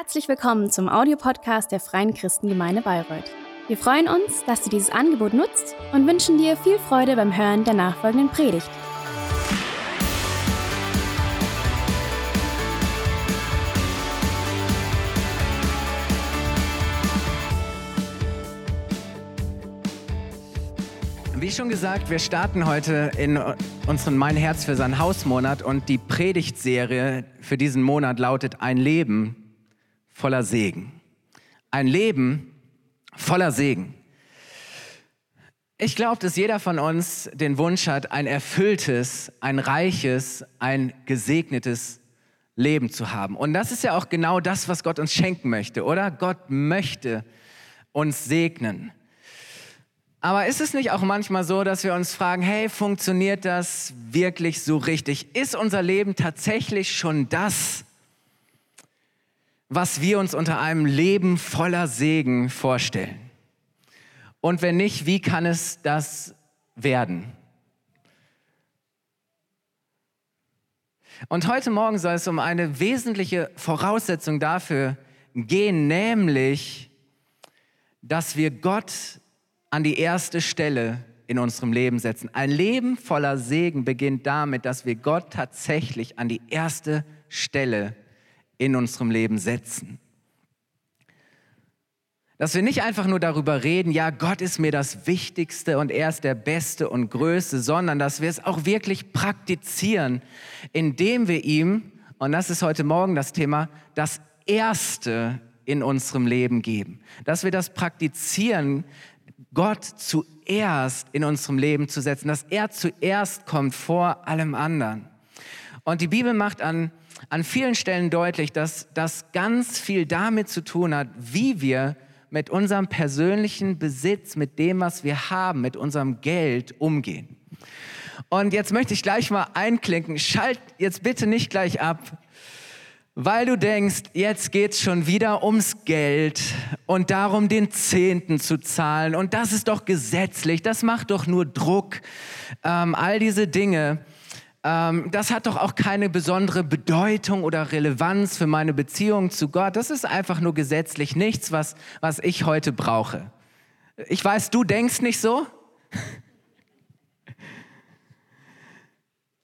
Herzlich willkommen zum Audiopodcast der Freien Christengemeinde Bayreuth. Wir freuen uns, dass du dieses Angebot nutzt und wünschen dir viel Freude beim Hören der nachfolgenden Predigt. Wie schon gesagt, wir starten heute in unseren Mein Herz für sein Hausmonat und die Predigtserie für diesen Monat lautet Ein Leben voller Segen. Ein Leben voller Segen. Ich glaube, dass jeder von uns den Wunsch hat, ein erfülltes, ein reiches, ein gesegnetes Leben zu haben. Und das ist ja auch genau das, was Gott uns schenken möchte, oder? Gott möchte uns segnen. Aber ist es nicht auch manchmal so, dass wir uns fragen, hey, funktioniert das wirklich so richtig? Ist unser Leben tatsächlich schon das, was wir uns unter einem Leben voller Segen vorstellen? Und wenn nicht, wie kann es das werden? Und heute Morgen soll es um eine wesentliche Voraussetzung dafür gehen, nämlich, dass wir Gott an die erste Stelle in unserem Leben setzen. Ein Leben voller Segen beginnt damit, dass wir Gott tatsächlich an die erste Stelle in unserem Leben setzen. Dass wir nicht einfach nur darüber reden, ja, Gott ist mir das Wichtigste und er ist der Beste und Größte, sondern dass wir es auch wirklich praktizieren, indem wir ihm, und das ist heute Morgen das Thema, das Erste in unserem Leben geben. Dass wir das praktizieren, Gott zuerst in unserem Leben zu setzen, dass er zuerst kommt vor allem anderen. Und die Bibel macht an, an vielen Stellen deutlich, dass das ganz viel damit zu tun hat, wie wir mit unserem persönlichen Besitz, mit dem, was wir haben, mit unserem Geld umgehen. Und jetzt möchte ich gleich mal einklinken. Schalt jetzt bitte nicht gleich ab, weil du denkst, jetzt geht's schon wieder ums Geld und darum, den Zehnten zu zahlen. Und das ist doch gesetzlich, das macht doch nur Druck. Ähm, all diese Dinge, ähm, das hat doch auch keine besondere Bedeutung oder Relevanz für meine Beziehung zu Gott. Das ist einfach nur gesetzlich nichts, was, was ich heute brauche. Ich weiß, du denkst nicht so.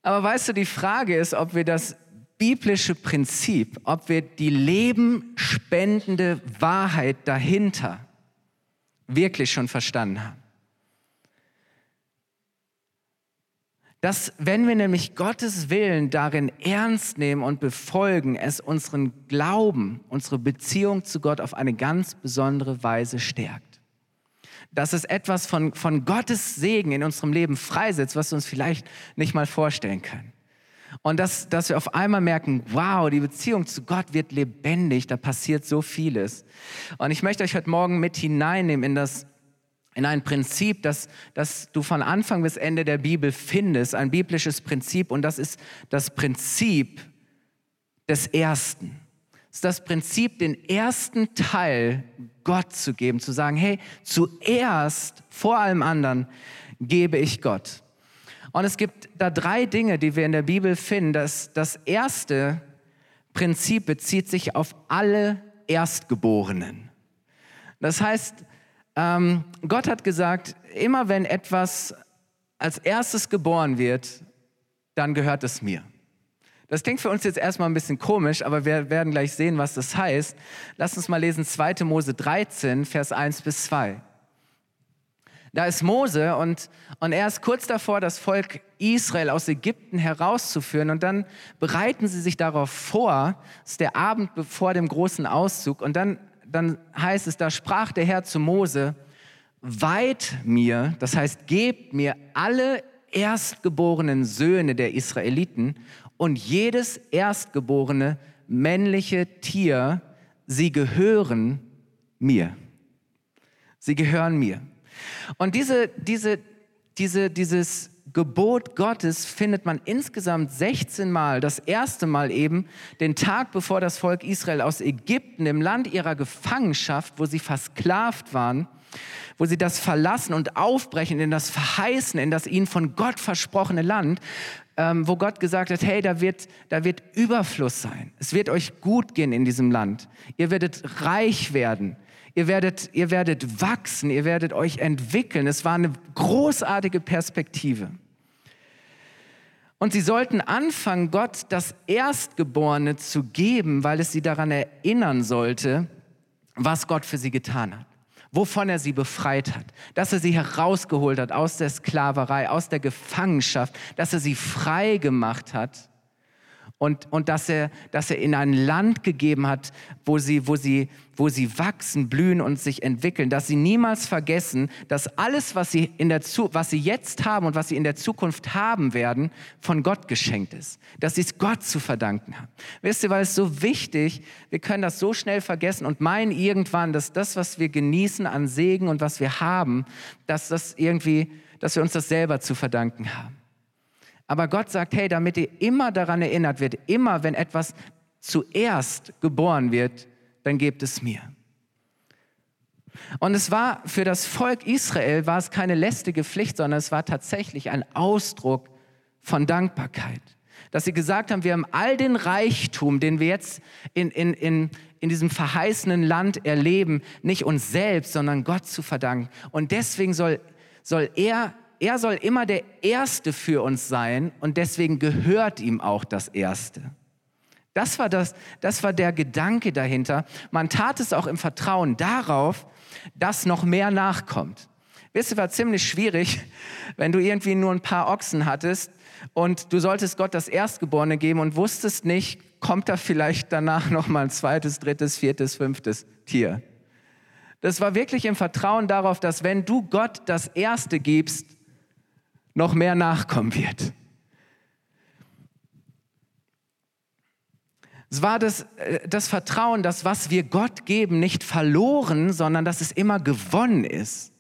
Aber weißt du, die Frage ist, ob wir das biblische Prinzip, ob wir die lebenspendende Wahrheit dahinter wirklich schon verstanden haben. Dass wenn wir nämlich Gottes Willen darin ernst nehmen und befolgen, es unseren Glauben, unsere Beziehung zu Gott auf eine ganz besondere Weise stärkt. Dass es etwas von, von Gottes Segen in unserem Leben freisetzt, was wir uns vielleicht nicht mal vorstellen können. Und dass, dass wir auf einmal merken, wow, die Beziehung zu Gott wird lebendig, da passiert so vieles. Und ich möchte euch heute Morgen mit hineinnehmen in das in ein Prinzip, das, das du von Anfang bis Ende der Bibel findest, ein biblisches Prinzip, und das ist das Prinzip des Ersten. Das ist das Prinzip, den ersten Teil Gott zu geben, zu sagen, hey, zuerst, vor allem anderen, gebe ich Gott. Und es gibt da drei Dinge, die wir in der Bibel finden. Das, das erste Prinzip bezieht sich auf alle Erstgeborenen. Das heißt, ähm, Gott hat gesagt, immer wenn etwas als erstes geboren wird, dann gehört es mir. Das klingt für uns jetzt erstmal ein bisschen komisch, aber wir werden gleich sehen, was das heißt. Lass uns mal lesen 2. Mose 13, Vers 1 bis 2. Da ist Mose und, und er ist kurz davor, das Volk Israel aus Ägypten herauszuführen. Und dann bereiten sie sich darauf vor. Es ist der Abend vor dem großen Auszug. Und dann, dann heißt es, da sprach der Herr zu Mose, weiht mir, das heißt, gebt mir alle erstgeborenen Söhne der Israeliten und jedes erstgeborene männliche Tier, sie gehören mir. Sie gehören mir. Und diese, diese, diese, dieses Gebot Gottes findet man insgesamt 16 Mal. Das erste Mal eben den Tag, bevor das Volk Israel aus Ägypten, im Land ihrer Gefangenschaft, wo sie versklavt waren, wo sie das verlassen und aufbrechen in das Verheißen, in das ihnen von Gott versprochene Land, ähm, wo Gott gesagt hat, hey, da wird, da wird Überfluss sein. Es wird euch gut gehen in diesem Land. Ihr werdet reich werden. Ihr werdet, ihr werdet wachsen. Ihr werdet euch entwickeln. Es war eine großartige Perspektive. Und sie sollten anfangen, Gott das Erstgeborene zu geben, weil es sie daran erinnern sollte, was Gott für sie getan hat wovon er sie befreit hat, dass er sie herausgeholt hat aus der Sklaverei, aus der Gefangenschaft, dass er sie frei gemacht hat und, und dass, er, dass er in ein Land gegeben hat, wo sie, wo, sie, wo sie wachsen, blühen und sich entwickeln, dass sie niemals vergessen, dass alles, was sie, in der, was sie jetzt haben und was sie in der Zukunft haben werden, von Gott geschenkt ist, dass sie es Gott zu verdanken haben. Wisst ihr, weil es so wichtig, wir können das so schnell vergessen und meinen irgendwann, dass das, was wir genießen an Segen und was wir haben, dass das irgendwie, dass wir uns das selber zu verdanken haben. Aber Gott sagt, hey, damit ihr immer daran erinnert wird, immer wenn etwas zuerst geboren wird, dann gebt es mir. Und es war für das Volk Israel war es keine lästige Pflicht, sondern es war tatsächlich ein Ausdruck von Dankbarkeit. Dass sie gesagt haben, wir haben all den Reichtum, den wir jetzt in, in, in, in diesem verheißenen Land erleben, nicht uns selbst, sondern Gott zu verdanken. Und deswegen soll, soll er er soll immer der Erste für uns sein und deswegen gehört ihm auch das Erste. Das war, das, das war der Gedanke dahinter. Man tat es auch im Vertrauen darauf, dass noch mehr nachkommt. Wisst ihr, war ziemlich schwierig, wenn du irgendwie nur ein paar Ochsen hattest und du solltest Gott das Erstgeborene geben und wusstest nicht, kommt da vielleicht danach noch mal ein zweites, drittes, viertes, fünftes Tier. Das war wirklich im Vertrauen darauf, dass wenn du Gott das Erste gibst, noch mehr nachkommen wird. Es war das, äh, das Vertrauen, dass was wir Gott geben, nicht verloren, sondern dass es immer gewonnen ist.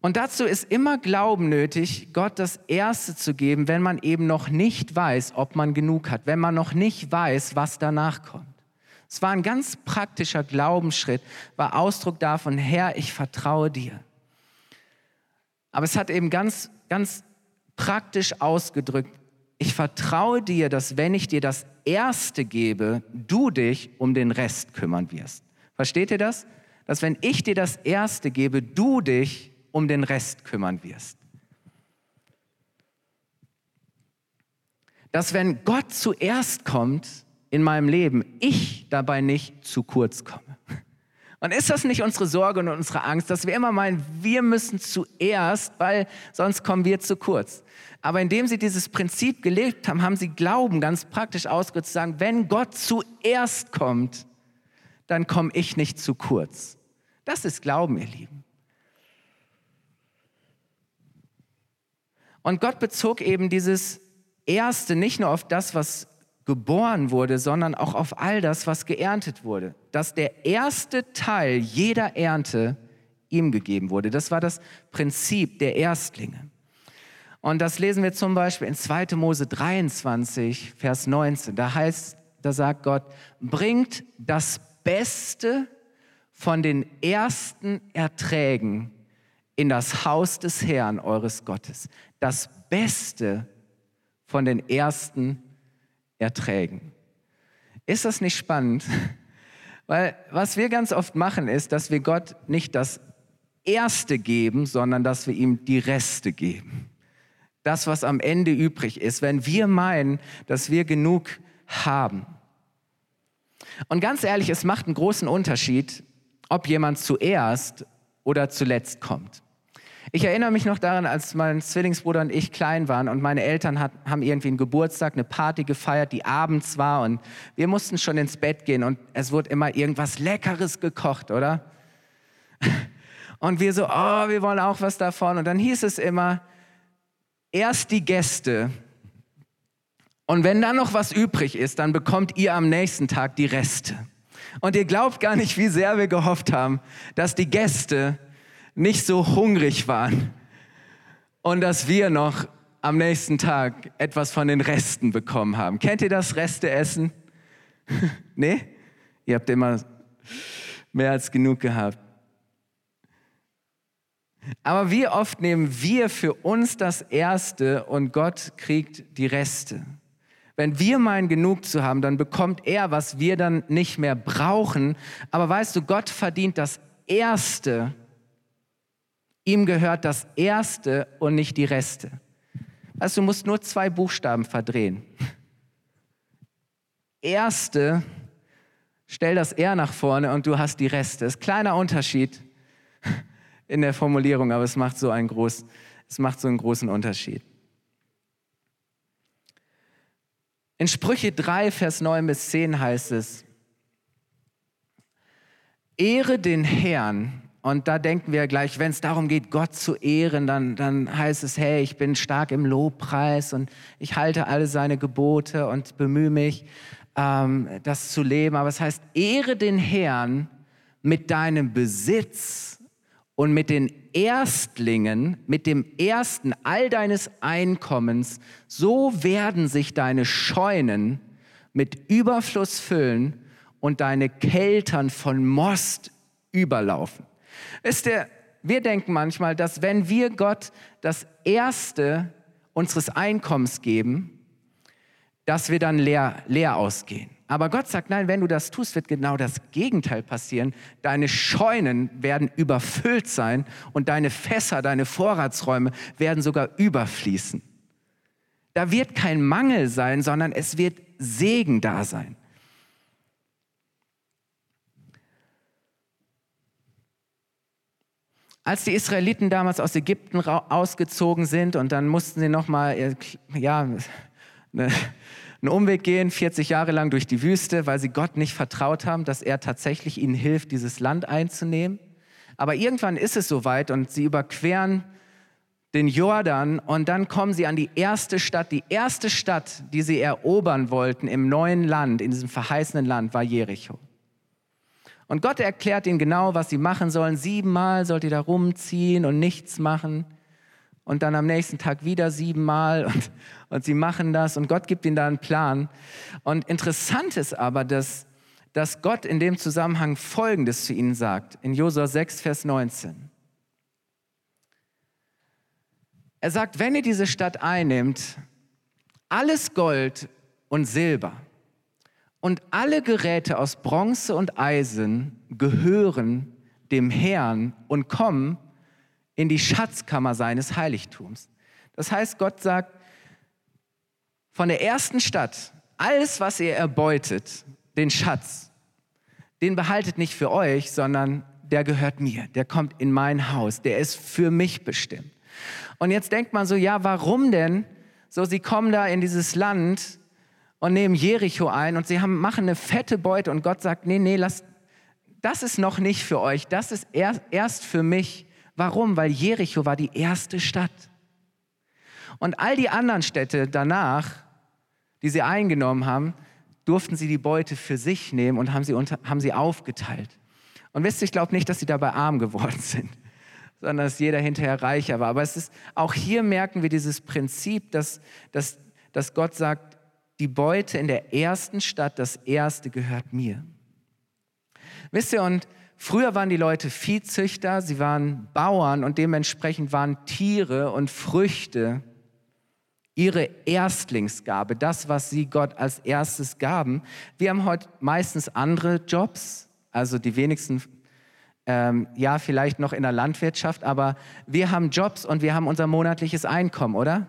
Und dazu ist immer Glauben nötig, Gott das Erste zu geben, wenn man eben noch nicht weiß, ob man genug hat, wenn man noch nicht weiß, was danach kommt. Es war ein ganz praktischer Glaubensschritt, war Ausdruck davon, Herr, ich vertraue dir. Aber es hat eben ganz, ganz praktisch ausgedrückt, ich vertraue dir, dass wenn ich dir das Erste gebe, du dich um den Rest kümmern wirst. Versteht ihr das? Dass wenn ich dir das Erste gebe, du dich um den Rest kümmern wirst. Dass wenn Gott zuerst kommt in meinem Leben, ich dabei nicht zu kurz komme. Und ist das nicht unsere Sorge und unsere Angst, dass wir immer meinen, wir müssen zuerst, weil sonst kommen wir zu kurz. Aber indem sie dieses Prinzip gelebt haben, haben sie Glauben ganz praktisch ausgedrückt zu sagen, wenn Gott zuerst kommt, dann komme ich nicht zu kurz. Das ist Glauben, ihr Lieben. Und Gott bezog eben dieses Erste nicht nur auf das, was geboren wurde, sondern auch auf all das, was geerntet wurde. Dass der erste Teil jeder Ernte ihm gegeben wurde. Das war das Prinzip der Erstlinge. Und das lesen wir zum Beispiel in 2. Mose 23, Vers 19. Da heißt, da sagt Gott, bringt das Beste von den ersten Erträgen in das Haus des Herrn eures Gottes. Das Beste von den ersten Erträgen. Ist das nicht spannend? Weil was wir ganz oft machen, ist, dass wir Gott nicht das Erste geben, sondern dass wir ihm die Reste geben. Das, was am Ende übrig ist, wenn wir meinen, dass wir genug haben. Und ganz ehrlich, es macht einen großen Unterschied, ob jemand zuerst oder zuletzt kommt. Ich erinnere mich noch daran, als mein Zwillingsbruder und ich klein waren und meine Eltern hat, haben irgendwie einen Geburtstag, eine Party gefeiert, die abends war und wir mussten schon ins Bett gehen und es wurde immer irgendwas Leckeres gekocht, oder? Und wir so, oh, wir wollen auch was davon. Und dann hieß es immer, erst die Gäste und wenn dann noch was übrig ist, dann bekommt ihr am nächsten Tag die Reste. Und ihr glaubt gar nicht, wie sehr wir gehofft haben, dass die Gäste nicht so hungrig waren und dass wir noch am nächsten Tag etwas von den Resten bekommen haben. Kennt ihr das Resteessen? nee? Ihr habt immer mehr als genug gehabt. Aber wie oft nehmen wir für uns das Erste und Gott kriegt die Reste? Wenn wir meinen, genug zu haben, dann bekommt er, was wir dann nicht mehr brauchen. Aber weißt du, Gott verdient das Erste. Ihm gehört das Erste und nicht die Reste. Also du musst nur zwei Buchstaben verdrehen. Erste, stell das R nach vorne und du hast die Reste. Das ist ein kleiner Unterschied in der Formulierung, aber es macht so einen, groß, es macht so einen großen Unterschied. In Sprüche 3, Vers 9 bis 10 heißt es, Ehre den Herrn. Und da denken wir gleich, wenn es darum geht, Gott zu ehren, dann, dann heißt es, hey, ich bin stark im Lobpreis und ich halte alle seine Gebote und bemühe mich, ähm, das zu leben. Aber es heißt, ehre den Herrn mit deinem Besitz und mit den Erstlingen, mit dem ersten all deines Einkommens, so werden sich deine Scheunen mit Überfluss füllen und deine Keltern von Most überlaufen. Ist der, wir denken manchmal, dass wenn wir Gott das Erste unseres Einkommens geben, dass wir dann leer, leer ausgehen. Aber Gott sagt, nein, wenn du das tust, wird genau das Gegenteil passieren. Deine Scheunen werden überfüllt sein und deine Fässer, deine Vorratsräume werden sogar überfließen. Da wird kein Mangel sein, sondern es wird Segen da sein. Als die Israeliten damals aus Ägypten ausgezogen sind und dann mussten sie nochmal, äh, ja, eine, einen Umweg gehen, 40 Jahre lang durch die Wüste, weil sie Gott nicht vertraut haben, dass er tatsächlich ihnen hilft, dieses Land einzunehmen. Aber irgendwann ist es soweit und sie überqueren den Jordan und dann kommen sie an die erste Stadt. Die erste Stadt, die sie erobern wollten im neuen Land, in diesem verheißenen Land, war Jericho. Und Gott erklärt ihnen genau, was sie machen sollen. Siebenmal sollt ihr da rumziehen und nichts machen und dann am nächsten Tag wieder siebenmal und, und sie machen das und Gott gibt ihnen da einen Plan. Und interessant ist aber, dass, dass Gott in dem Zusammenhang Folgendes zu ihnen sagt, in Josua 6, Vers 19. Er sagt, wenn ihr diese Stadt einnimmt, alles Gold und Silber und alle Geräte aus Bronze und Eisen gehören dem Herrn und kommen in die Schatzkammer seines Heiligtums. Das heißt, Gott sagt, von der ersten Stadt, alles, was ihr erbeutet, den Schatz, den behaltet nicht für euch, sondern der gehört mir, der kommt in mein Haus, der ist für mich bestimmt. Und jetzt denkt man so, ja, warum denn? So, sie kommen da in dieses Land und nehmen Jericho ein und sie haben, machen eine fette Beute und Gott sagt, nee, nee, lass, das ist noch nicht für euch, das ist erst, erst für mich. Warum? Weil Jericho war die erste Stadt. Und all die anderen Städte danach, die sie eingenommen haben, durften sie die Beute für sich nehmen und haben sie, unter, haben sie aufgeteilt. Und wisst ihr, ich glaube nicht, dass sie dabei arm geworden sind, sondern dass jeder hinterher reicher war. Aber es ist, auch hier merken wir dieses Prinzip, dass, dass, dass Gott sagt, die Beute in der ersten Stadt, das erste gehört mir. Wisst ihr, und Früher waren die Leute Viehzüchter, sie waren Bauern und dementsprechend waren Tiere und Früchte ihre Erstlingsgabe, das, was sie Gott als erstes gaben. Wir haben heute meistens andere Jobs, also die wenigsten, ähm, ja, vielleicht noch in der Landwirtschaft, aber wir haben Jobs und wir haben unser monatliches Einkommen, oder?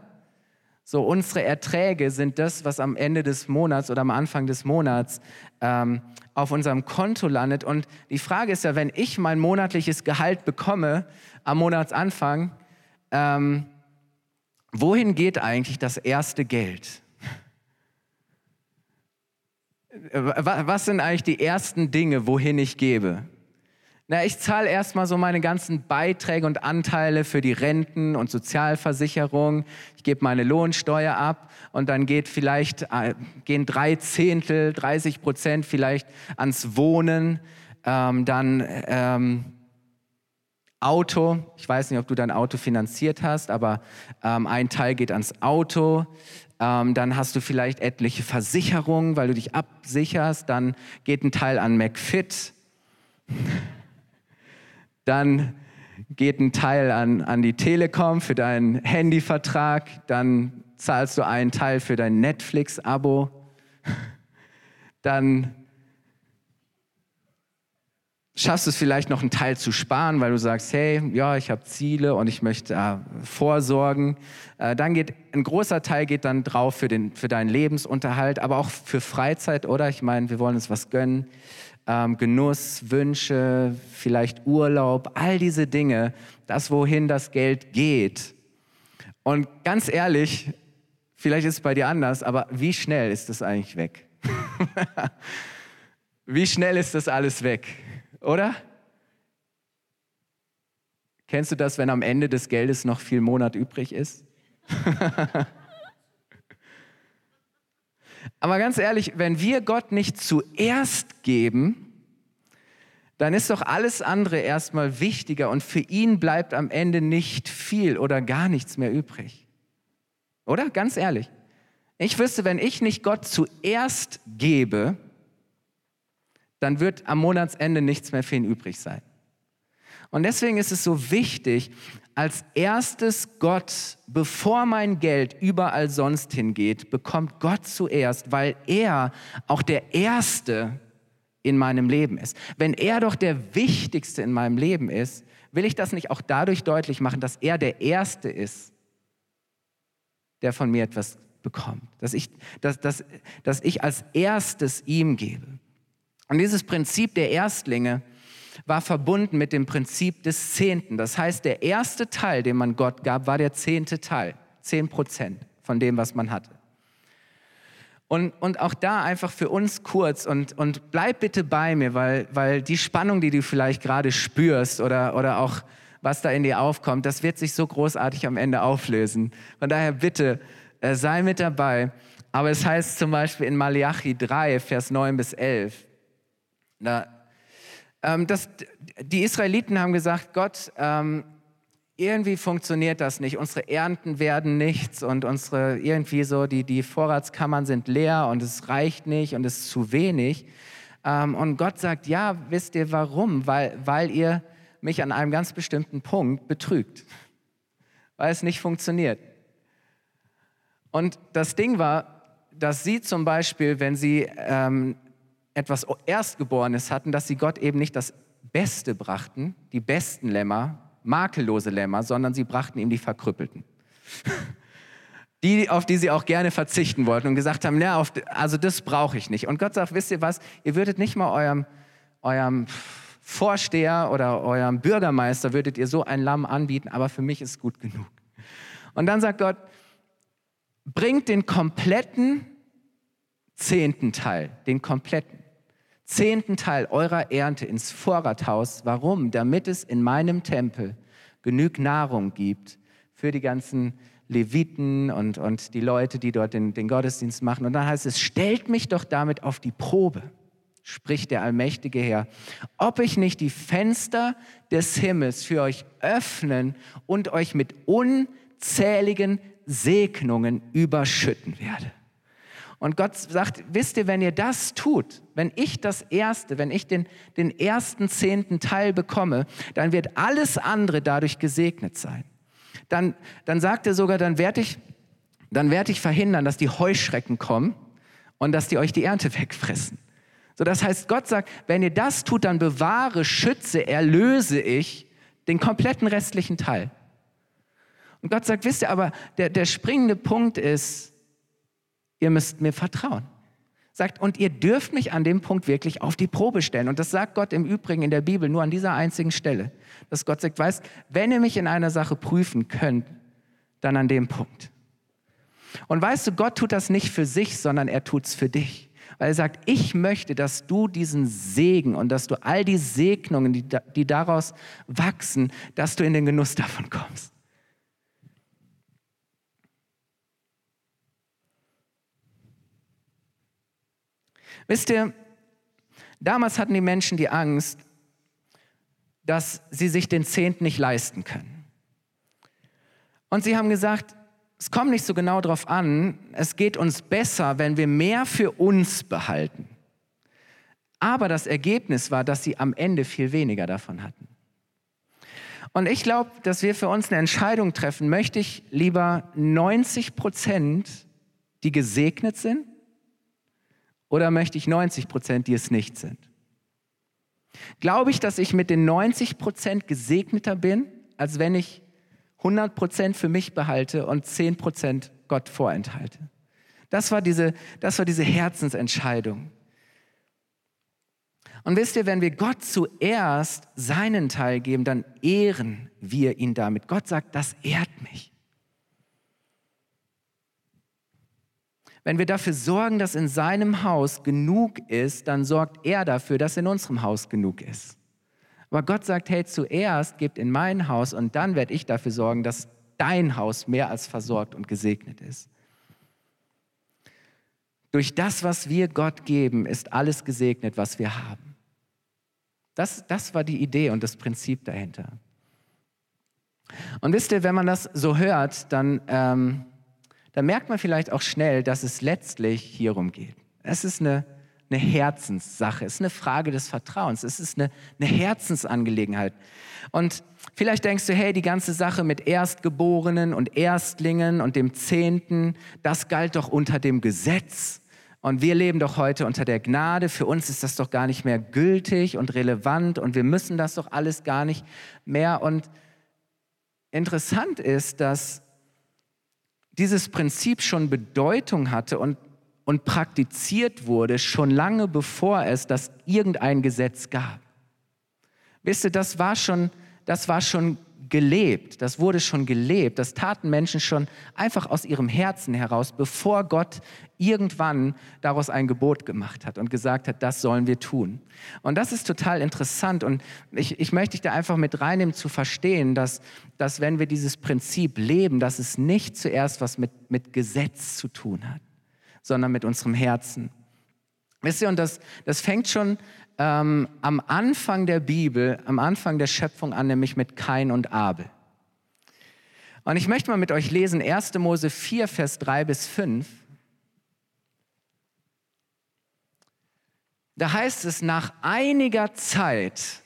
So, unsere Erträge sind das, was am Ende des Monats oder am Anfang des Monats ähm, auf unserem Konto landet. Und die Frage ist ja, wenn ich mein monatliches Gehalt bekomme am Monatsanfang, ähm, wohin geht eigentlich das erste Geld? Was sind eigentlich die ersten Dinge, wohin ich gebe? Na, ich zahle erstmal so meine ganzen Beiträge und Anteile für die Renten und Sozialversicherung. Ich gebe meine Lohnsteuer ab und dann geht vielleicht, äh, gehen drei Zehntel, 30 Prozent vielleicht ans Wohnen. Ähm, dann ähm, Auto. Ich weiß nicht, ob du dein Auto finanziert hast, aber ähm, ein Teil geht ans Auto. Ähm, dann hast du vielleicht etliche Versicherungen, weil du dich absicherst. Dann geht ein Teil an McFit dann geht ein Teil an, an die Telekom für deinen Handyvertrag, dann zahlst du einen Teil für dein Netflix-Abo, dann schaffst es vielleicht noch einen Teil zu sparen, weil du sagst, hey, ja, ich habe Ziele und ich möchte äh, vorsorgen. Äh, dann geht ein großer Teil geht dann drauf für, den, für deinen Lebensunterhalt, aber auch für Freizeit, oder? Ich meine, wir wollen uns was gönnen. Ähm, Genuss, Wünsche, vielleicht Urlaub, all diese Dinge, das, wohin das Geld geht. Und ganz ehrlich, vielleicht ist es bei dir anders, aber wie schnell ist das eigentlich weg? wie schnell ist das alles weg? Oder? Kennst du das, wenn am Ende des Geldes noch viel Monat übrig ist? Aber ganz ehrlich, wenn wir Gott nicht zuerst geben, dann ist doch alles andere erstmal wichtiger und für ihn bleibt am Ende nicht viel oder gar nichts mehr übrig. Oder? Ganz ehrlich. Ich wüsste, wenn ich nicht Gott zuerst gebe, dann wird am Monatsende nichts mehr für ihn übrig sein. Und deswegen ist es so wichtig, als erstes Gott, bevor mein Geld überall sonst hingeht, bekommt Gott zuerst, weil er auch der Erste in meinem Leben ist. Wenn er doch der Wichtigste in meinem Leben ist, will ich das nicht auch dadurch deutlich machen, dass er der Erste ist, der von mir etwas bekommt. Dass ich, dass, dass, dass ich als erstes ihm gebe. Und dieses Prinzip der Erstlinge war verbunden mit dem Prinzip des Zehnten. Das heißt, der erste Teil, den man Gott gab, war der zehnte Teil. Zehn Prozent von dem, was man hatte. Und, und auch da einfach für uns kurz und, und bleib bitte bei mir, weil, weil die Spannung, die du vielleicht gerade spürst oder, oder auch was da in dir aufkommt, das wird sich so großartig am Ende auflösen. Von daher bitte äh, sei mit dabei. Aber es heißt zum Beispiel in Malachi 3, Vers 9 bis 11, na, ähm, das, die Israeliten haben gesagt, Gott, ähm, irgendwie funktioniert das nicht. Unsere Ernten werden nichts und unsere irgendwie so, die, die Vorratskammern sind leer und es reicht nicht und es ist zu wenig. Ähm, und Gott sagt, ja, wisst ihr warum? Weil, weil ihr mich an einem ganz bestimmten Punkt betrügt. Weil es nicht funktioniert. Und das Ding war, dass sie zum Beispiel, wenn sie ähm, etwas Erstgeborenes hatten, dass sie Gott eben nicht das Beste brachten, die besten Lämmer, makellose Lämmer, sondern sie brachten ihm die Verkrüppelten. Die, auf die sie auch gerne verzichten wollten und gesagt haben, ja, auf, also das brauche ich nicht. Und Gott sagt, wisst ihr was, ihr würdet nicht mal eurem, eurem Vorsteher oder eurem Bürgermeister, würdet ihr so ein Lamm anbieten, aber für mich ist gut genug. Und dann sagt Gott, bringt den kompletten zehnten Teil, den kompletten zehnten Teil eurer Ernte ins Vorrathaus. Warum? Damit es in meinem Tempel genug Nahrung gibt für die ganzen Leviten und, und die Leute, die dort den, den Gottesdienst machen. Und dann heißt es, stellt mich doch damit auf die Probe, spricht der allmächtige Herr, ob ich nicht die Fenster des Himmels für euch öffnen und euch mit unzähligen Segnungen überschütten werde. Und Gott sagt, wisst ihr, wenn ihr das tut, wenn ich das Erste, wenn ich den, den ersten zehnten Teil bekomme, dann wird alles andere dadurch gesegnet sein. Dann, dann sagt er sogar, dann werde ich, werde ich verhindern, dass die Heuschrecken kommen und dass die euch die Ernte wegfressen. So, das heißt, Gott sagt, wenn ihr das tut, dann bewahre, schütze, erlöse ich den kompletten restlichen Teil. Und Gott sagt, wisst ihr, aber der, der springende Punkt ist, ihr müsst mir vertrauen. Sagt, und ihr dürft mich an dem Punkt wirklich auf die Probe stellen. Und das sagt Gott im Übrigen in der Bibel nur an dieser einzigen Stelle. Dass Gott sagt, weißt, wenn ihr mich in einer Sache prüfen könnt, dann an dem Punkt. Und weißt du, Gott tut das nicht für sich, sondern er tut es für dich. Weil er sagt, ich möchte, dass du diesen Segen und dass du all die Segnungen, die, die daraus wachsen, dass du in den Genuss davon kommst. Wisst ihr, damals hatten die Menschen die Angst, dass sie sich den Zehnten nicht leisten können. Und sie haben gesagt, es kommt nicht so genau darauf an, es geht uns besser, wenn wir mehr für uns behalten. Aber das Ergebnis war, dass sie am Ende viel weniger davon hatten. Und ich glaube, dass wir für uns eine Entscheidung treffen. Möchte ich lieber 90 Prozent, die gesegnet sind, oder möchte ich 90 Prozent, die es nicht sind? Glaube ich, dass ich mit den 90 Prozent gesegneter bin, als wenn ich 100 Prozent für mich behalte und 10 Prozent Gott vorenthalte? Das war diese, das war diese Herzensentscheidung. Und wisst ihr, wenn wir Gott zuerst seinen Teil geben, dann ehren wir ihn damit. Gott sagt, das ehrt mich. Wenn wir dafür sorgen, dass in seinem Haus genug ist, dann sorgt er dafür, dass in unserem Haus genug ist. Aber Gott sagt, hey, zuerst gebt in mein Haus und dann werde ich dafür sorgen, dass dein Haus mehr als versorgt und gesegnet ist. Durch das, was wir Gott geben, ist alles gesegnet, was wir haben. Das, das war die Idee und das Prinzip dahinter. Und wisst ihr, wenn man das so hört, dann, ähm, dann merkt man vielleicht auch schnell, dass es letztlich hierum geht. Es ist eine, eine Herzenssache, es ist eine Frage des Vertrauens, es ist eine, eine Herzensangelegenheit. Und vielleicht denkst du, hey, die ganze Sache mit Erstgeborenen und Erstlingen und dem Zehnten, das galt doch unter dem Gesetz. Und wir leben doch heute unter der Gnade. Für uns ist das doch gar nicht mehr gültig und relevant und wir müssen das doch alles gar nicht mehr. Und interessant ist, dass dieses Prinzip schon Bedeutung hatte und, und praktiziert wurde, schon lange bevor es das irgendein Gesetz gab. Wisst ihr, das war schon, das war schon gelebt, das wurde schon gelebt, das taten Menschen schon einfach aus ihrem Herzen heraus, bevor Gott irgendwann daraus ein Gebot gemacht hat und gesagt hat, das sollen wir tun. Und das ist total interessant und ich, ich möchte dich da einfach mit reinnehmen zu verstehen, dass, dass wenn wir dieses Prinzip leben, dass es nicht zuerst was mit, mit Gesetz zu tun hat, sondern mit unserem Herzen. Wisst ihr, und das, das fängt schon ähm, am Anfang der Bibel, am Anfang der Schöpfung an, nämlich mit Kain und Abel. Und ich möchte mal mit euch lesen 1. Mose 4, Vers 3 bis 5. Da heißt es, nach einiger Zeit,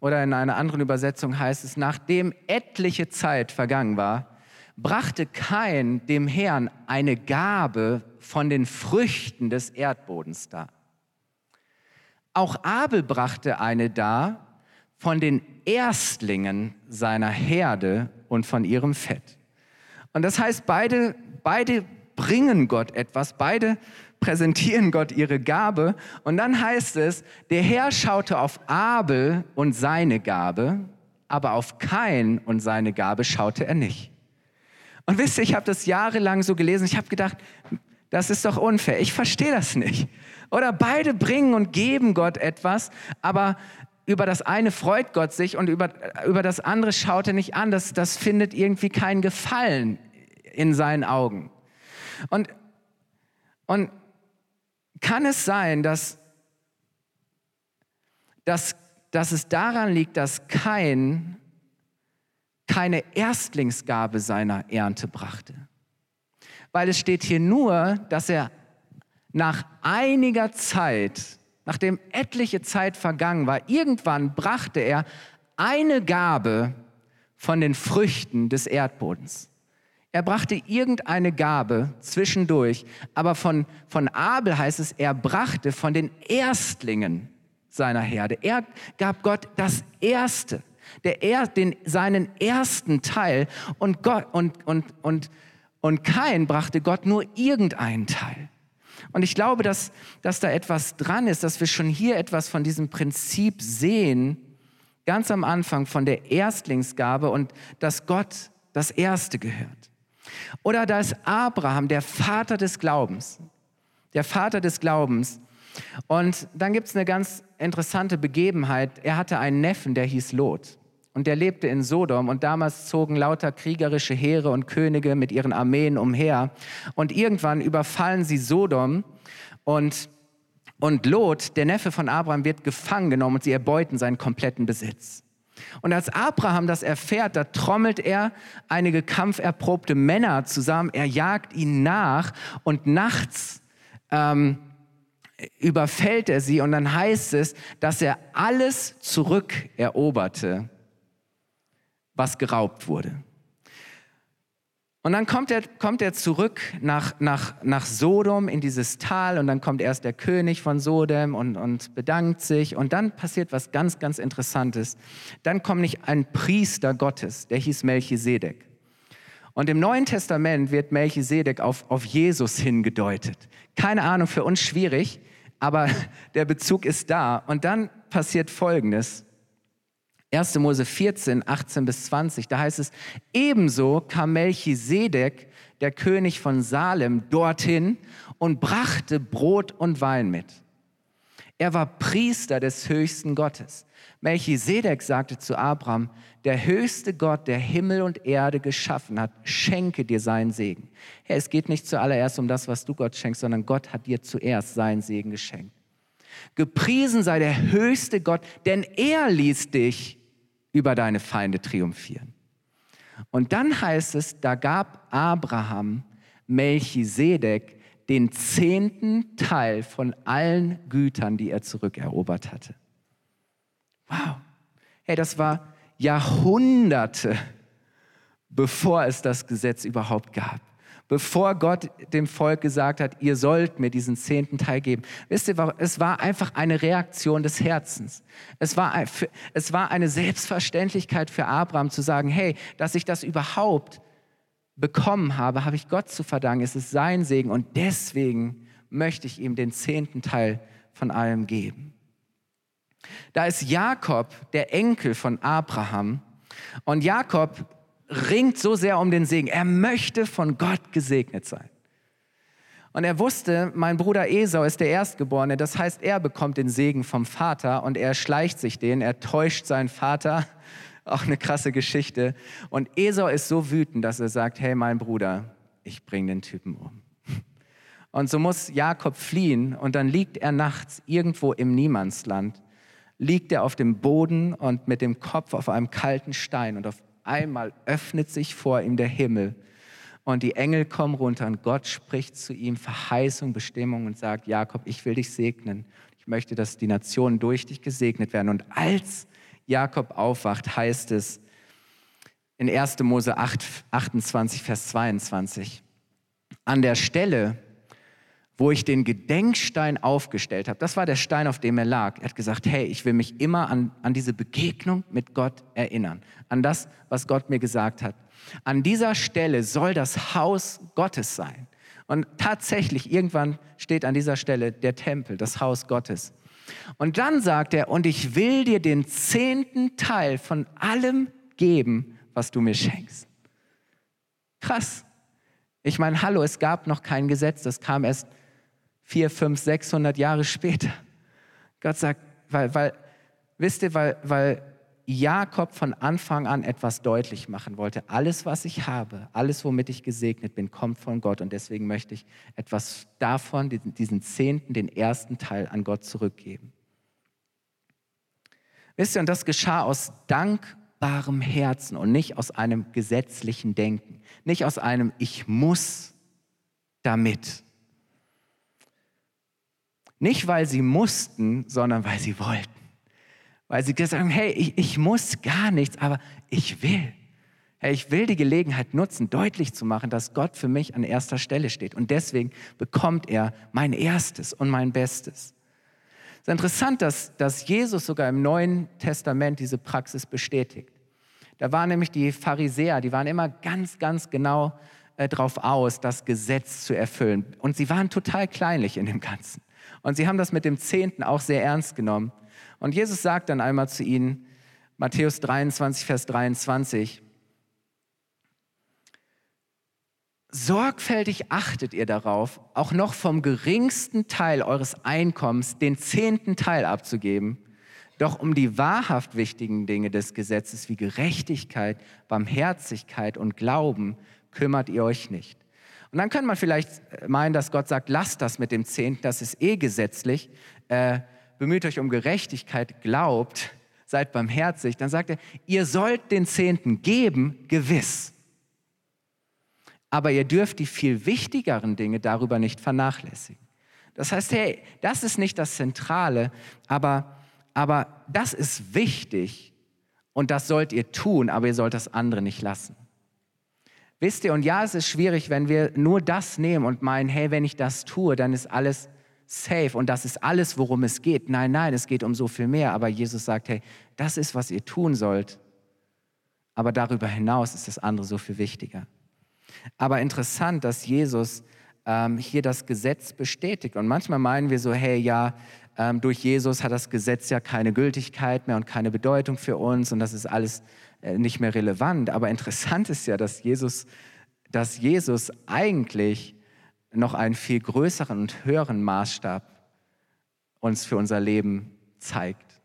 oder in einer anderen Übersetzung heißt es, nachdem etliche Zeit vergangen war, brachte Kain dem Herrn eine Gabe von den Früchten des Erdbodens dar. Auch Abel brachte eine dar von den Erstlingen seiner Herde und von ihrem Fett. Und das heißt, beide, beide bringen Gott etwas, beide präsentieren Gott ihre Gabe. Und dann heißt es, der Herr schaute auf Abel und seine Gabe, aber auf Kain und seine Gabe schaute er nicht. Und wisst ihr, ich habe das jahrelang so gelesen, ich habe gedacht, das ist doch unfair, ich verstehe das nicht. Oder beide bringen und geben Gott etwas, aber über das eine freut Gott sich und über, über das andere schaut er nicht an. Das, das findet irgendwie keinen Gefallen in seinen Augen. Und, und kann es sein, dass, dass, dass es daran liegt, dass kein keine Erstlingsgabe seiner Ernte brachte? Weil es steht hier nur, dass er nach einiger Zeit, nachdem etliche Zeit vergangen war, irgendwann brachte er eine Gabe von den Früchten des Erdbodens. Er brachte irgendeine Gabe zwischendurch, aber von, von Abel heißt es, er brachte von den Erstlingen seiner Herde. Er gab Gott das Erste, der er, den, seinen ersten Teil und, Gott, und, und, und, und kein brachte Gott nur irgendeinen Teil. Und ich glaube, dass, dass da etwas dran ist, dass wir schon hier etwas von diesem Prinzip sehen, ganz am Anfang von der Erstlingsgabe und dass Gott das Erste gehört. Oder da ist Abraham, der Vater des Glaubens. Der Vater des Glaubens. Und dann gibt es eine ganz interessante Begebenheit. Er hatte einen Neffen, der hieß Lot. Und der lebte in Sodom und damals zogen lauter kriegerische Heere und Könige mit ihren Armeen umher. Und irgendwann überfallen sie Sodom und, und Lot, der Neffe von Abraham, wird gefangen genommen und sie erbeuten seinen kompletten Besitz. Und als Abraham das erfährt, da trommelt er einige kampferprobte Männer zusammen, er jagt ihnen nach und nachts ähm, überfällt er sie und dann heißt es, dass er alles zurückeroberte, was geraubt wurde. Und dann kommt er, kommt er zurück nach, nach, nach Sodom in dieses Tal und dann kommt erst der König von Sodom und, und bedankt sich und dann passiert was ganz, ganz Interessantes. Dann kommt nicht ein Priester Gottes, der hieß Melchisedek. Und im Neuen Testament wird Melchisedek auf, auf Jesus hingedeutet. Keine Ahnung, für uns schwierig, aber der Bezug ist da. Und dann passiert Folgendes. 1. Mose 14, 18 bis 20, da heißt es, ebenso kam Melchisedek, der König von Salem, dorthin und brachte Brot und Wein mit. Er war Priester des höchsten Gottes. Melchisedek sagte zu Abraham, der höchste Gott, der Himmel und Erde geschaffen hat, schenke dir seinen Segen. Herr, es geht nicht zuallererst um das, was du Gott schenkst, sondern Gott hat dir zuerst seinen Segen geschenkt. Gepriesen sei der höchste Gott, denn er ließ dich über deine Feinde triumphieren. Und dann heißt es, da gab Abraham Melchisedek den zehnten Teil von allen Gütern, die er zurückerobert hatte. Wow. Hey, das war Jahrhunderte, bevor es das Gesetz überhaupt gab bevor Gott dem Volk gesagt hat, ihr sollt mir diesen zehnten Teil geben. Wisst ihr, es war einfach eine Reaktion des Herzens. Es war, es war eine Selbstverständlichkeit für Abraham zu sagen, hey, dass ich das überhaupt bekommen habe, habe ich Gott zu verdanken. Es ist sein Segen und deswegen möchte ich ihm den zehnten Teil von allem geben. Da ist Jakob, der Enkel von Abraham. Und Jakob ringt so sehr um den Segen. Er möchte von Gott gesegnet sein. Und er wusste, mein Bruder Esau ist der Erstgeborene, das heißt, er bekommt den Segen vom Vater und er schleicht sich den, er täuscht seinen Vater. Auch eine krasse Geschichte. Und Esau ist so wütend, dass er sagt, hey mein Bruder, ich bringe den Typen um. Und so muss Jakob fliehen und dann liegt er nachts irgendwo im Niemandsland, liegt er auf dem Boden und mit dem Kopf auf einem kalten Stein und auf einmal öffnet sich vor ihm der Himmel und die Engel kommen runter und Gott spricht zu ihm Verheißung, Bestimmung und sagt, Jakob, ich will dich segnen. Ich möchte, dass die Nationen durch dich gesegnet werden. Und als Jakob aufwacht, heißt es in 1. Mose 8, 28, Vers 22, an der Stelle, wo ich den Gedenkstein aufgestellt habe, das war der Stein, auf dem er lag. Er hat gesagt, hey, ich will mich immer an, an diese Begegnung mit Gott erinnern, an das, was Gott mir gesagt hat. An dieser Stelle soll das Haus Gottes sein. Und tatsächlich, irgendwann steht an dieser Stelle der Tempel, das Haus Gottes. Und dann sagt er, und ich will dir den zehnten Teil von allem geben, was du mir schenkst. Krass. Ich meine, hallo, es gab noch kein Gesetz, das kam erst vier, fünf, 600 Jahre später. Gott sagt, weil, weil wisst ihr, weil, weil Jakob von Anfang an etwas deutlich machen wollte. Alles, was ich habe, alles, womit ich gesegnet bin, kommt von Gott. Und deswegen möchte ich etwas davon, diesen, diesen Zehnten, den ersten Teil an Gott zurückgeben. Wisst ihr, und das geschah aus dankbarem Herzen und nicht aus einem gesetzlichen Denken, nicht aus einem Ich muss damit, nicht, weil sie mussten, sondern weil sie wollten. Weil sie gesagt haben, hey, ich, ich muss gar nichts, aber ich will. Hey, ich will die Gelegenheit nutzen, deutlich zu machen, dass Gott für mich an erster Stelle steht. Und deswegen bekommt er mein Erstes und mein Bestes. Es ist interessant, dass, dass Jesus sogar im Neuen Testament diese Praxis bestätigt. Da waren nämlich die Pharisäer, die waren immer ganz, ganz genau äh, drauf aus, das Gesetz zu erfüllen. Und sie waren total kleinlich in dem Ganzen. Und sie haben das mit dem Zehnten auch sehr ernst genommen. Und Jesus sagt dann einmal zu ihnen, Matthäus 23, Vers 23, Sorgfältig achtet ihr darauf, auch noch vom geringsten Teil eures Einkommens den zehnten Teil abzugeben. Doch um die wahrhaft wichtigen Dinge des Gesetzes wie Gerechtigkeit, Barmherzigkeit und Glauben kümmert ihr euch nicht. Und dann kann man vielleicht meinen, dass Gott sagt, lasst das mit dem Zehnten, das ist eh gesetzlich. Äh, bemüht euch um Gerechtigkeit, glaubt, seid barmherzig. Dann sagt er, ihr sollt den Zehnten geben, gewiss. Aber ihr dürft die viel wichtigeren Dinge darüber nicht vernachlässigen. Das heißt, hey, das ist nicht das Zentrale, aber, aber das ist wichtig Und das sollt ihr tun, aber ihr sollt das andere nicht lassen. Wisst ihr, und ja, es ist schwierig, wenn wir nur das nehmen und meinen, hey, wenn ich das tue, dann ist alles safe und das ist alles, worum es geht. Nein, nein, es geht um so viel mehr. Aber Jesus sagt, hey, das ist, was ihr tun sollt. Aber darüber hinaus ist das andere so viel wichtiger. Aber interessant, dass Jesus ähm, hier das Gesetz bestätigt. Und manchmal meinen wir so, hey, ja, ähm, durch Jesus hat das Gesetz ja keine Gültigkeit mehr und keine Bedeutung für uns und das ist alles nicht mehr relevant. Aber interessant ist ja, dass Jesus, dass Jesus eigentlich noch einen viel größeren und höheren Maßstab uns für unser Leben zeigt.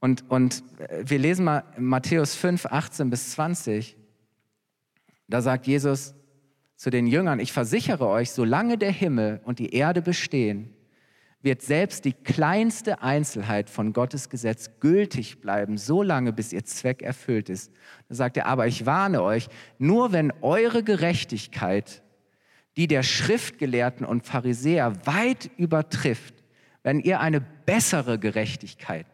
Und, und äh, wir lesen mal Matthäus 5, 18 bis 20. Da sagt Jesus zu den Jüngern, ich versichere euch, solange der Himmel und die Erde bestehen, wird selbst die kleinste Einzelheit von Gottes Gesetz gültig bleiben, so lange bis ihr Zweck erfüllt ist. Da sagt er, aber ich warne euch, nur wenn eure Gerechtigkeit die der Schriftgelehrten und Pharisäer weit übertrifft, wenn ihr eine bessere Gerechtigkeit,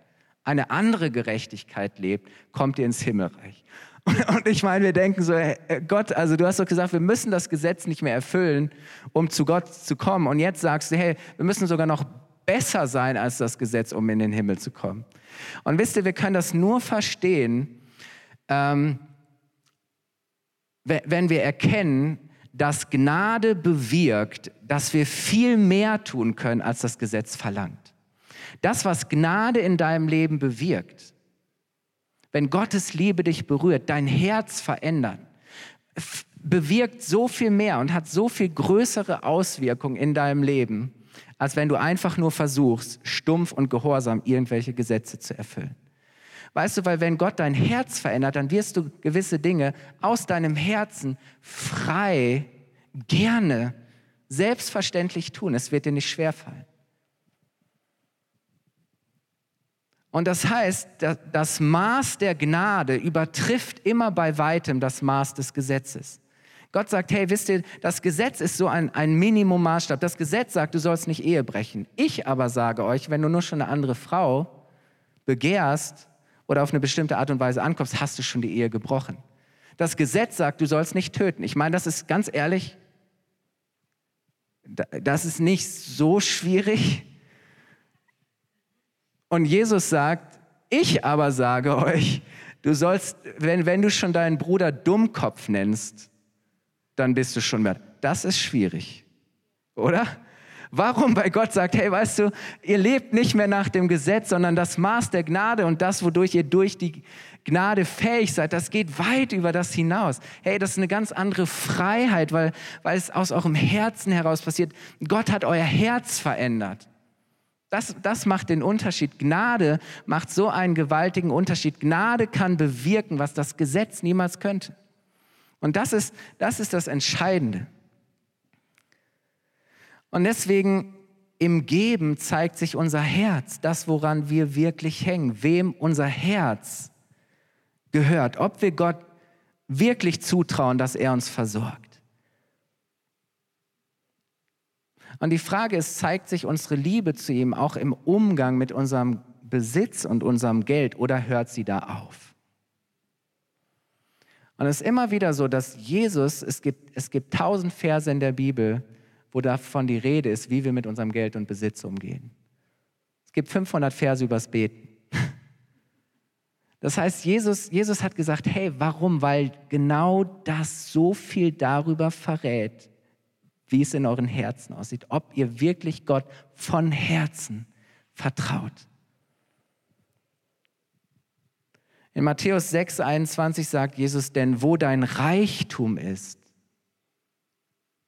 eine andere Gerechtigkeit lebt, kommt ihr ins Himmelreich. Und ich meine, wir denken so, Gott, also du hast doch gesagt, wir müssen das Gesetz nicht mehr erfüllen, um zu Gott zu kommen. Und jetzt sagst du, hey, wir müssen sogar noch besser sein als das Gesetz, um in den Himmel zu kommen. Und wisst ihr, wir können das nur verstehen, ähm, wenn wir erkennen, dass Gnade bewirkt, dass wir viel mehr tun können, als das Gesetz verlangt. Das, was Gnade in deinem Leben bewirkt, wenn Gottes Liebe dich berührt, dein Herz verändert, bewirkt so viel mehr und hat so viel größere Auswirkungen in deinem Leben, als wenn du einfach nur versuchst, stumpf und gehorsam irgendwelche Gesetze zu erfüllen. Weißt du, weil wenn Gott dein Herz verändert, dann wirst du gewisse Dinge aus deinem Herzen frei, gerne, selbstverständlich tun. Es wird dir nicht schwerfallen. Und das heißt, das Maß der Gnade übertrifft immer bei weitem das Maß des Gesetzes. Gott sagt, hey, wisst ihr, das Gesetz ist so ein, ein Minimummaßstab. Das Gesetz sagt, du sollst nicht Ehe brechen. Ich aber sage euch, wenn du nur schon eine andere Frau begehrst, oder auf eine bestimmte Art und Weise ankommst, hast du schon die Ehe gebrochen. Das Gesetz sagt, du sollst nicht töten. Ich meine, das ist ganz ehrlich, das ist nicht so schwierig. Und Jesus sagt, ich aber sage euch, du sollst, wenn, wenn du schon deinen Bruder Dummkopf nennst, dann bist du schon mehr. Das ist schwierig, oder? Warum? Weil Gott sagt, hey, weißt du, ihr lebt nicht mehr nach dem Gesetz, sondern das Maß der Gnade und das, wodurch ihr durch die Gnade fähig seid, das geht weit über das hinaus. Hey, das ist eine ganz andere Freiheit, weil, weil es aus eurem Herzen heraus passiert. Gott hat euer Herz verändert. Das, das macht den Unterschied. Gnade macht so einen gewaltigen Unterschied. Gnade kann bewirken, was das Gesetz niemals könnte. Und das ist das, ist das Entscheidende. Und deswegen im Geben zeigt sich unser Herz, das, woran wir wirklich hängen, wem unser Herz gehört, ob wir Gott wirklich zutrauen, dass er uns versorgt. Und die Frage ist, zeigt sich unsere Liebe zu ihm auch im Umgang mit unserem Besitz und unserem Geld oder hört sie da auf? Und es ist immer wieder so, dass Jesus, es gibt, es gibt tausend Verse in der Bibel, wo davon die Rede ist, wie wir mit unserem Geld und Besitz umgehen. Es gibt 500 Verse übers Beten. Das heißt, Jesus, Jesus hat gesagt, hey, warum? Weil genau das so viel darüber verrät, wie es in euren Herzen aussieht, ob ihr wirklich Gott von Herzen vertraut. In Matthäus 6, 21 sagt Jesus, denn wo dein Reichtum ist,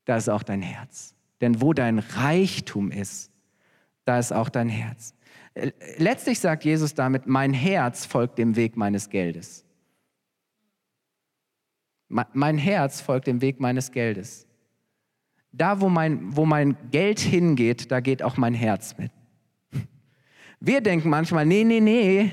da ist auch dein Herz. Denn wo dein Reichtum ist, da ist auch dein Herz. Letztlich sagt Jesus damit, mein Herz folgt dem Weg meines Geldes. Mein Herz folgt dem Weg meines Geldes. Da, wo mein, wo mein Geld hingeht, da geht auch mein Herz mit. Wir denken manchmal, nee, nee, nee,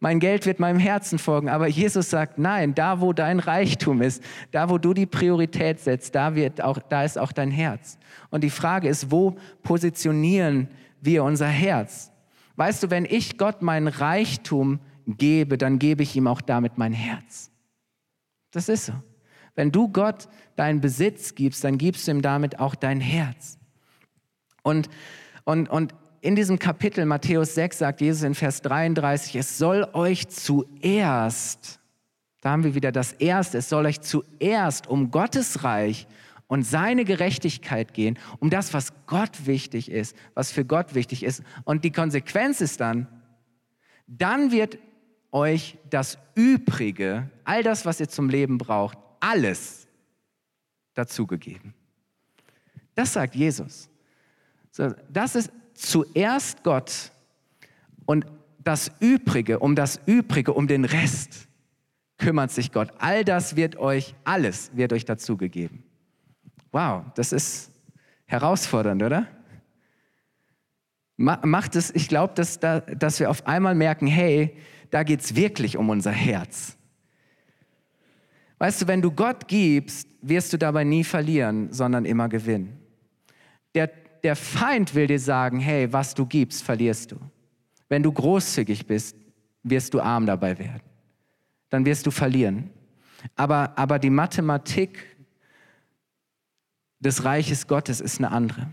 mein Geld wird meinem Herzen folgen. Aber Jesus sagt, nein, da wo dein Reichtum ist, da wo du die Priorität setzt, da, wird auch, da ist auch dein Herz. Und die Frage ist, wo positionieren wir unser Herz? Weißt du, wenn ich Gott meinen Reichtum gebe, dann gebe ich ihm auch damit mein Herz. Das ist so. Wenn du Gott deinen Besitz gibst, dann gibst du ihm damit auch dein Herz. Und, und, und in diesem Kapitel Matthäus 6 sagt Jesus in Vers 33, es soll euch zuerst, da haben wir wieder das Erste, es soll euch zuerst um Gottes Reich und seine Gerechtigkeit gehen, um das, was Gott wichtig ist, was für Gott wichtig ist. Und die Konsequenz ist dann, dann wird euch das Übrige, all das, was ihr zum Leben braucht, alles dazugegeben. Das sagt Jesus. Das ist zuerst Gott und das Übrige, um das Übrige, um den Rest kümmert sich Gott. All das wird euch, alles wird euch dazugegeben. Wow, das ist herausfordernd, oder? Macht es, ich glaube, dass, da, dass wir auf einmal merken, hey, da geht es wirklich um unser Herz. Weißt du, wenn du Gott gibst, wirst du dabei nie verlieren, sondern immer gewinnen. Der, der Feind will dir sagen, hey, was du gibst, verlierst du. Wenn du großzügig bist, wirst du arm dabei werden. Dann wirst du verlieren. Aber, aber die Mathematik des Reiches Gottes ist eine andere.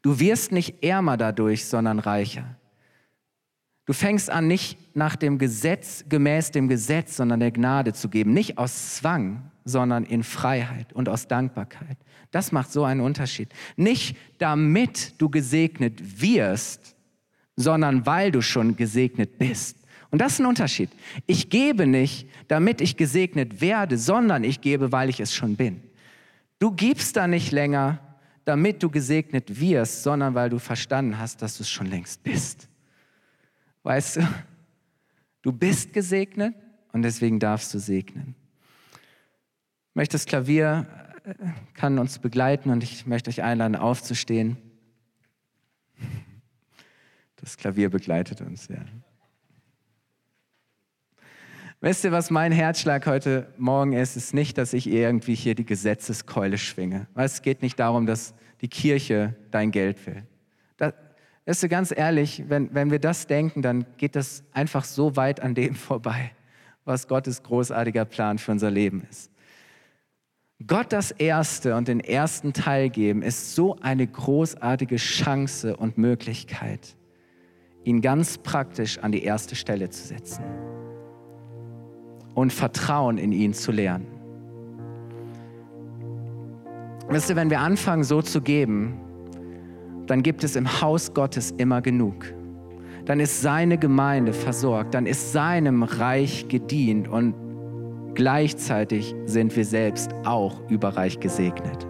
Du wirst nicht ärmer dadurch, sondern reicher. Du fängst an, nicht nach dem Gesetz, gemäß dem Gesetz, sondern der Gnade zu geben. Nicht aus Zwang, sondern in Freiheit und aus Dankbarkeit. Das macht so einen Unterschied. Nicht damit du gesegnet wirst, sondern weil du schon gesegnet bist. Und das ist ein Unterschied. Ich gebe nicht, damit ich gesegnet werde, sondern ich gebe, weil ich es schon bin. Du gibst da nicht länger, damit du gesegnet wirst, sondern weil du verstanden hast, dass du es schon längst bist. Weißt du, du bist gesegnet und deswegen darfst du segnen. Ich möchte das Klavier äh, kann uns begleiten und ich möchte euch einladen, aufzustehen. Das Klavier begleitet uns, ja. Wisst ihr, was mein Herzschlag heute Morgen ist? Ist nicht, dass ich irgendwie hier die Gesetzeskeule schwinge. Es geht nicht darum, dass die Kirche dein Geld will. Weißt du, ganz ehrlich, wenn, wenn wir das denken, dann geht das einfach so weit an dem vorbei, was Gottes großartiger Plan für unser Leben ist. Gott das Erste und den ersten Teil geben, ist so eine großartige Chance und Möglichkeit, ihn ganz praktisch an die erste Stelle zu setzen und Vertrauen in ihn zu lernen. Wisst ihr, wenn wir anfangen so zu geben, dann gibt es im Haus Gottes immer genug. Dann ist seine Gemeinde versorgt, dann ist seinem Reich gedient und gleichzeitig sind wir selbst auch überreich gesegnet.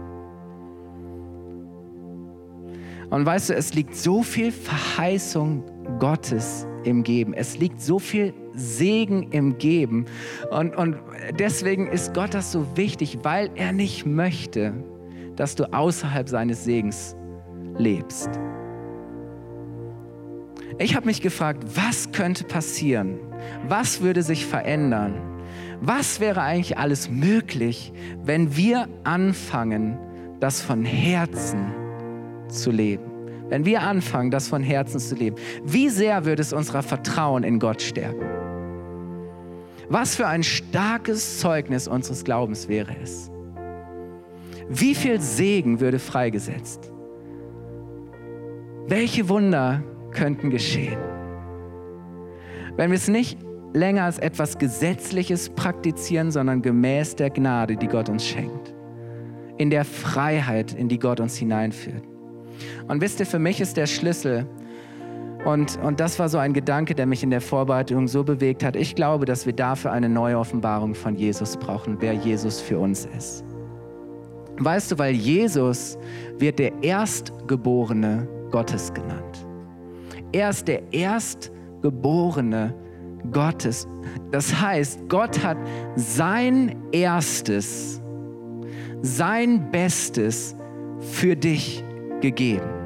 Und weißt du, es liegt so viel Verheißung Gottes im Geben. Es liegt so viel Segen im Geben. Und, und deswegen ist Gott das so wichtig, weil er nicht möchte, dass du außerhalb seines Segens lebst. Ich habe mich gefragt, was könnte passieren? Was würde sich verändern? Was wäre eigentlich alles möglich, wenn wir anfangen, das von Herzen zu leben? Wenn wir anfangen, das von Herzen zu leben, wie sehr würde es unser Vertrauen in Gott stärken? Was für ein starkes Zeugnis unseres Glaubens wäre es? Wie viel Segen würde freigesetzt? Welche Wunder könnten geschehen? Wenn wir es nicht länger als etwas Gesetzliches praktizieren, sondern gemäß der Gnade, die Gott uns schenkt. In der Freiheit, in die Gott uns hineinführt. Und wisst ihr, für mich ist der Schlüssel, und, und das war so ein Gedanke, der mich in der Vorbereitung so bewegt hat. Ich glaube, dass wir dafür eine neue Offenbarung von Jesus brauchen, wer Jesus für uns ist. Weißt du, weil Jesus wird der Erstgeborene Gottes genannt. Er ist der Erstgeborene Gottes. Das heißt, Gott hat sein Erstes, sein Bestes für dich gegeben.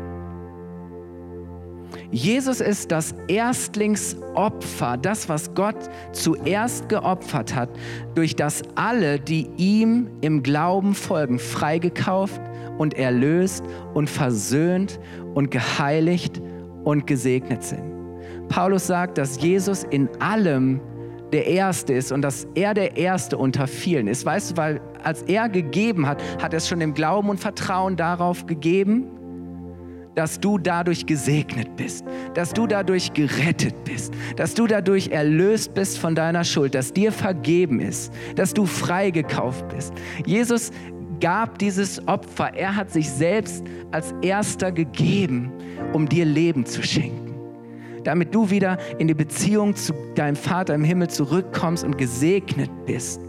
Jesus ist das Erstlingsopfer, das, was Gott zuerst geopfert hat, durch das alle, die ihm im Glauben folgen, freigekauft und erlöst und versöhnt und geheiligt und gesegnet sind. Paulus sagt, dass Jesus in allem der Erste ist und dass er der Erste unter vielen ist. Weißt du, weil als er gegeben hat, hat er es schon im Glauben und Vertrauen darauf gegeben, dass du dadurch gesegnet bist, dass du dadurch gerettet bist, dass du dadurch erlöst bist von deiner Schuld, dass dir vergeben ist, dass du freigekauft bist. Jesus gab dieses Opfer, er hat sich selbst als erster gegeben, um dir Leben zu schenken damit du wieder in die Beziehung zu deinem Vater im Himmel zurückkommst und gesegnet bist.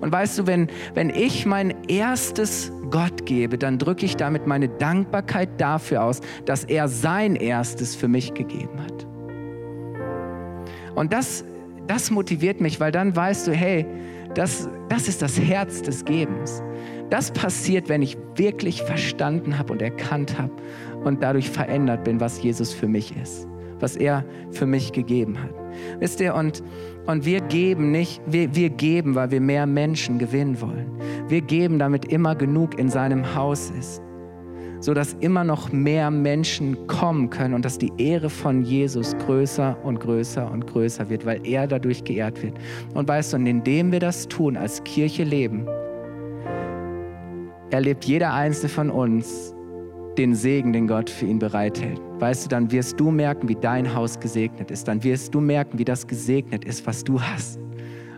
Und weißt du, wenn, wenn ich mein erstes Gott gebe, dann drücke ich damit meine Dankbarkeit dafür aus, dass er sein erstes für mich gegeben hat. Und das, das motiviert mich, weil dann weißt du, hey, das, das ist das Herz des Gebens. Das passiert, wenn ich wirklich verstanden habe und erkannt habe und dadurch verändert bin, was Jesus für mich ist was er für mich gegeben hat. Wisst ihr, und, und wir geben nicht, wir, wir geben, weil wir mehr Menschen gewinnen wollen. Wir geben, damit immer genug in seinem Haus ist, sodass immer noch mehr Menschen kommen können und dass die Ehre von Jesus größer und größer und größer wird, weil er dadurch geehrt wird. Und weißt du, und indem wir das tun, als Kirche leben, erlebt jeder einzelne von uns den Segen, den Gott für ihn bereithält. Weißt du, dann wirst du merken, wie dein Haus gesegnet ist. Dann wirst du merken, wie das gesegnet ist, was du hast.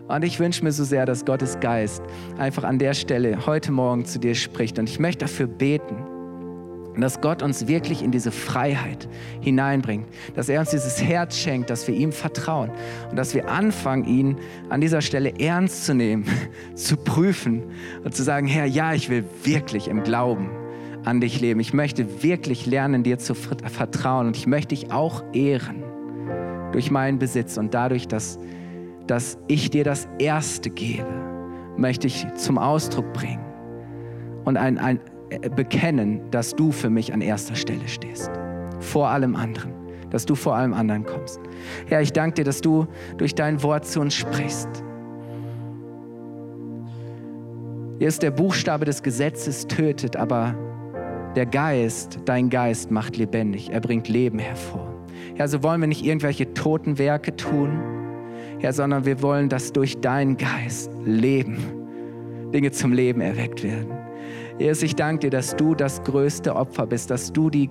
Und ich wünsche mir so sehr, dass Gottes Geist einfach an der Stelle heute Morgen zu dir spricht. Und ich möchte dafür beten, dass Gott uns wirklich in diese Freiheit hineinbringt, dass er uns dieses Herz schenkt, dass wir ihm vertrauen und dass wir anfangen, ihn an dieser Stelle ernst zu nehmen, zu prüfen und zu sagen, Herr, ja, ich will wirklich im Glauben an dich leben. Ich möchte wirklich lernen, dir zu vertrauen und ich möchte dich auch ehren durch meinen Besitz und dadurch, dass, dass ich dir das Erste gebe, möchte ich zum Ausdruck bringen und ein, ein, bekennen, dass du für mich an erster Stelle stehst, vor allem anderen, dass du vor allem anderen kommst. Herr, ja, ich danke dir, dass du durch dein Wort zu uns sprichst. Hier ist der Buchstabe des Gesetzes tötet, aber der Geist, dein Geist macht lebendig, er bringt Leben hervor. Ja, so wollen wir nicht irgendwelche toten Werke tun, ja, sondern wir wollen, dass durch deinen Geist Leben, Dinge zum Leben erweckt werden. Jesus, ich danke dir, dass du das größte Opfer bist, dass du die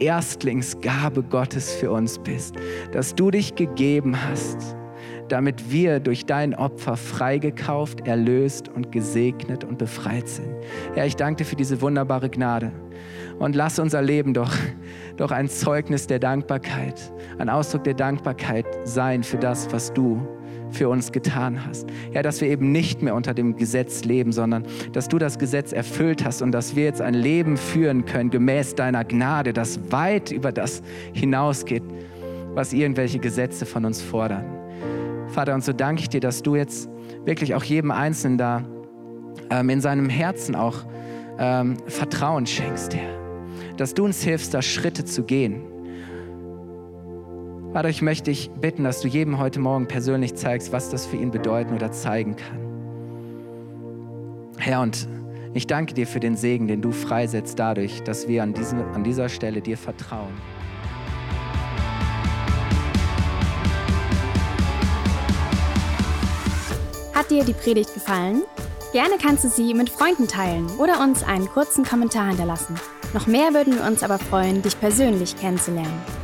Erstlingsgabe Gottes für uns bist, dass du dich gegeben hast damit wir durch dein Opfer freigekauft, erlöst und gesegnet und befreit sind. Herr, ich danke dir für diese wunderbare Gnade und lass unser Leben doch, doch ein Zeugnis der Dankbarkeit, ein Ausdruck der Dankbarkeit sein für das, was du für uns getan hast. Ja, dass wir eben nicht mehr unter dem Gesetz leben, sondern dass du das Gesetz erfüllt hast und dass wir jetzt ein Leben führen können gemäß deiner Gnade, das weit über das hinausgeht, was irgendwelche Gesetze von uns fordern. Vater, und so danke ich dir, dass du jetzt wirklich auch jedem Einzelnen da ähm, in seinem Herzen auch ähm, Vertrauen schenkst, Herr. Dass du uns hilfst, da Schritte zu gehen. Vater, ich möchte dich bitten, dass du jedem heute Morgen persönlich zeigst, was das für ihn bedeuten oder zeigen kann. Herr, und ich danke dir für den Segen, den du freisetzt dadurch, dass wir an, diesem, an dieser Stelle dir vertrauen. Hat dir die Predigt gefallen? Gerne kannst du sie mit Freunden teilen oder uns einen kurzen Kommentar hinterlassen. Noch mehr würden wir uns aber freuen, dich persönlich kennenzulernen.